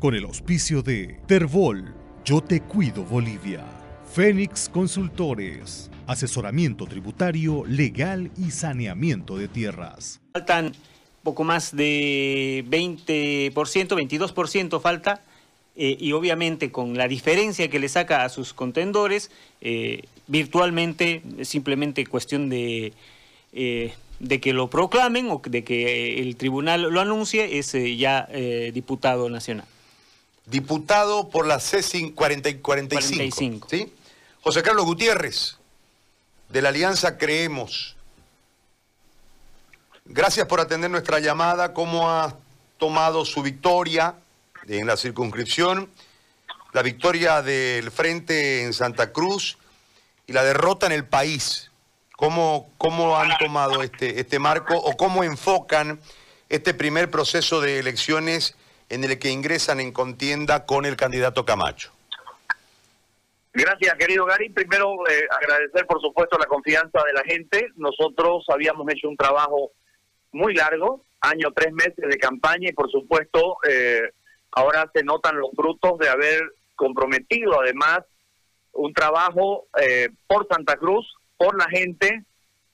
con el auspicio de Terbol, Yo Te Cuido Bolivia, Fénix Consultores, asesoramiento tributario, legal y saneamiento de tierras. Faltan poco más de 20%, 22% falta, eh, y obviamente con la diferencia que le saca a sus contendores, eh, virtualmente simplemente cuestión de... Eh, de que lo proclamen o de que el tribunal lo anuncie, es ya diputado nacional. Diputado por la C45. 45. ¿sí? José Carlos Gutiérrez, de la Alianza Creemos. Gracias por atender nuestra llamada. ¿Cómo ha tomado su victoria en la circunscripción? La victoria del Frente en Santa Cruz y la derrota en el país. ¿Cómo, cómo han tomado este, este marco o cómo enfocan este primer proceso de elecciones en el que ingresan en contienda con el candidato Camacho? Gracias, querido Gary. Primero, eh, agradecer, por supuesto, la confianza de la gente. Nosotros habíamos hecho un trabajo muy largo, año, tres meses de campaña y, por supuesto, eh, ahora se notan los frutos de haber comprometido, además, un trabajo eh, por Santa Cruz, por la gente,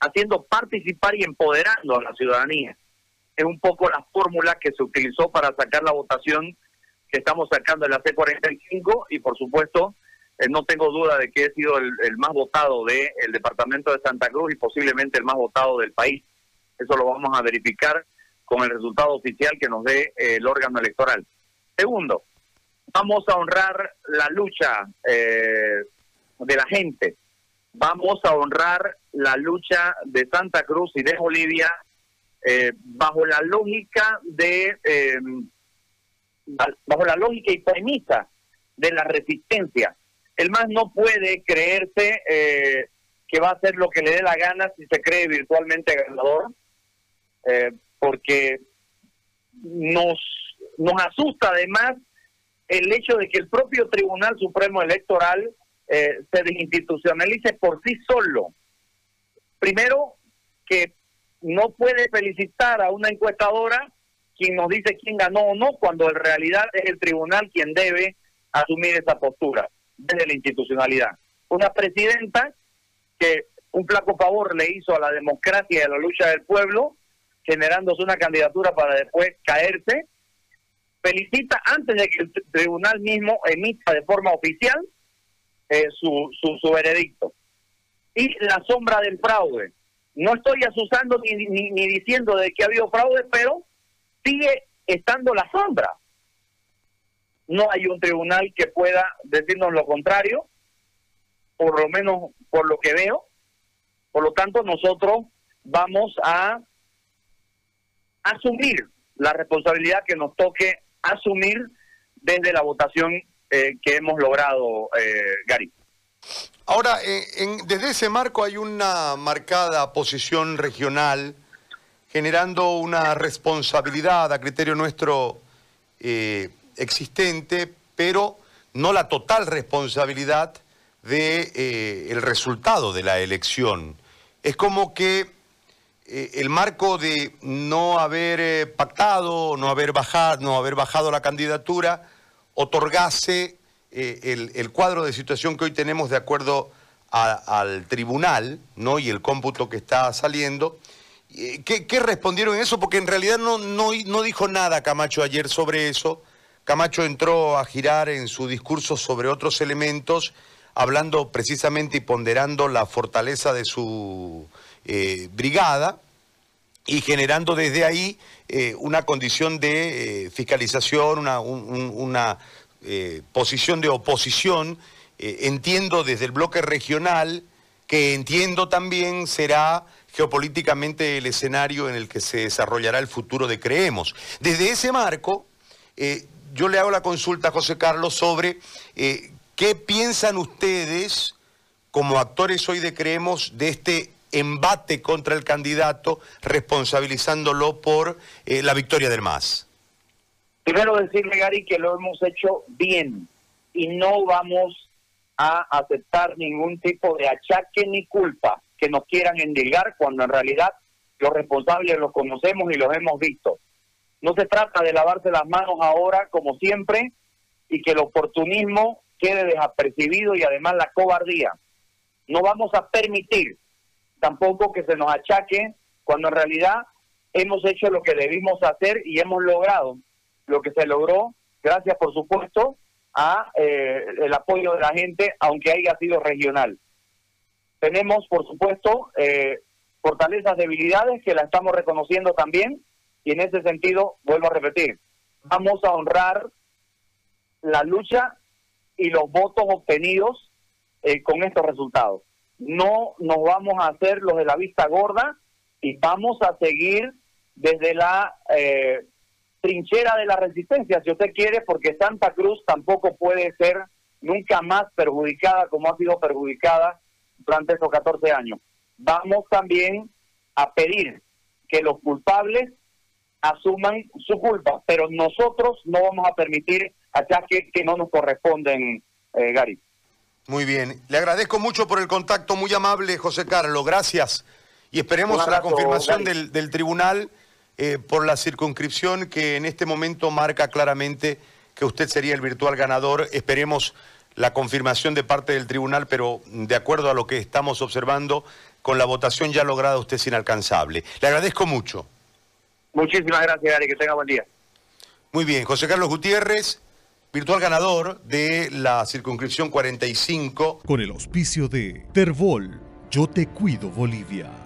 haciendo participar y empoderando a la ciudadanía. Es un poco la fórmula que se utilizó para sacar la votación que estamos sacando en la C45 y, por supuesto, eh, no tengo duda de que he sido el, más votado del el departamento de Santa Cruz y posiblemente el más votado del país. Eso lo vamos a verificar con el resultado oficial que nos dé eh, el órgano electoral. Segundo, vamos a honrar la lucha eh, de la gente. Vamos a honrar la lucha de Santa Cruz y de Bolivia bajo la lógica de bajo la lógica y premisa de la resistencia el más no puede creerse eh, que va a hacer lo que le dé la gana si se cree virtualmente ganador, eh, porque nos, nos asusta además el hecho de que el propio Tribunal Supremo Electoral eh, se desinstitucionalice por sí solo. Primero, que no puede felicitar a una encuestadora quien nos dice quién ganó o no, cuando en realidad es el tribunal quien debe asumir esa postura desde la institucionalidad. Una presidenta que un flaco favor le hizo a la democracia y a la lucha del pueblo, generándose una candidatura para después caerse, felicita antes de que el tribunal mismo emita de forma oficial eh, su, su, veredicto. Y la sombra del fraude. No estoy asusando ni, ni, ni diciendo de que ha habido fraude, pero sigue estando la sombra no hay un tribunal que pueda decirnos lo contrario, por lo menos por lo que veo. Por lo tanto, nosotros vamos a asumir la responsabilidad que nos toque asumir desde la votación eh, que hemos logrado, eh, Gary. Ahora, eh, desde ese marco hay una marcada posición regional generando una responsabilidad a criterio nuestro existente, pero no la total responsabilidad del de, eh, resultado de la elección. Es como que eh, el marco de no haber eh, pactado, no haber, bajado, no haber bajado la candidatura, otorgase el, cuadro de situación que hoy tenemos de acuerdo al tribunal ¿no? y el cómputo que está saliendo. ¿Qué, ¿Qué, respondieron en eso? Porque en realidad no, no, dijo nada Camacho ayer sobre eso. Camacho entró a girar en su discurso sobre otros elementos, hablando precisamente y ponderando la fortaleza de su eh, brigada y generando desde ahí eh, una condición de eh, fiscalización, una, posición de oposición, entiendo desde el bloque regional, que entiendo también será geopolíticamente el escenario en el que se desarrollará el futuro de Creemos. Desde ese marco, yo le hago la consulta a José Carlos sobre eh, qué piensan ustedes como actores hoy de Creemos de este embate contra el candidato responsabilizándolo por eh, la victoria del MAS. Primero decirle, Gary, que lo hemos hecho bien y no vamos a aceptar ningún tipo de achaque ni culpa que nos quieran endilgar cuando en realidad los responsables los conocemos y los hemos visto No se trata de lavarse las manos ahora como siempre y que el oportunismo quede desapercibido y además la cobardía. No vamos a permitir tampoco que se nos achaque cuando en realidad hemos hecho lo que debimos hacer y hemos logrado lo que se logró, gracias por supuesto a eh, el apoyo de la gente, aunque haya sido regional. Tenemos, por supuesto, eh, fortalezas, debilidades que la estamos reconociendo también y en ese sentido, vuelvo a repetir, vamos a honrar la lucha y los votos obtenidos eh, con estos resultados. No nos vamos a hacer los de la vista gorda y vamos a seguir desde la eh, trinchera de la resistencia, si usted quiere, porque Santa Cruz tampoco puede ser nunca más perjudicada como ha sido perjudicada durante estos 14 años. Vamos también a pedir que los culpables asuman su culpa, pero nosotros no vamos a permitir ataques que no nos corresponden, eh, Gary. Muy bien, le agradezco mucho por el contacto, muy amable José Carlos, gracias. Y esperemos la confirmación del, del, tribunal eh, por la circunscripción que en este momento marca claramente que usted sería el virtual ganador. Esperemos la confirmación de parte del tribunal, pero de acuerdo a lo que estamos observando, con la votación ya lograda usted es inalcanzable. Le agradezco mucho. Muchísimas gracias, Gary. Que tenga buen día. Muy bien. José Carlos Gutiérrez, virtual ganador de la circunscripción 45. Con el auspicio de Terbol, Yo Te Cuido Bolivia.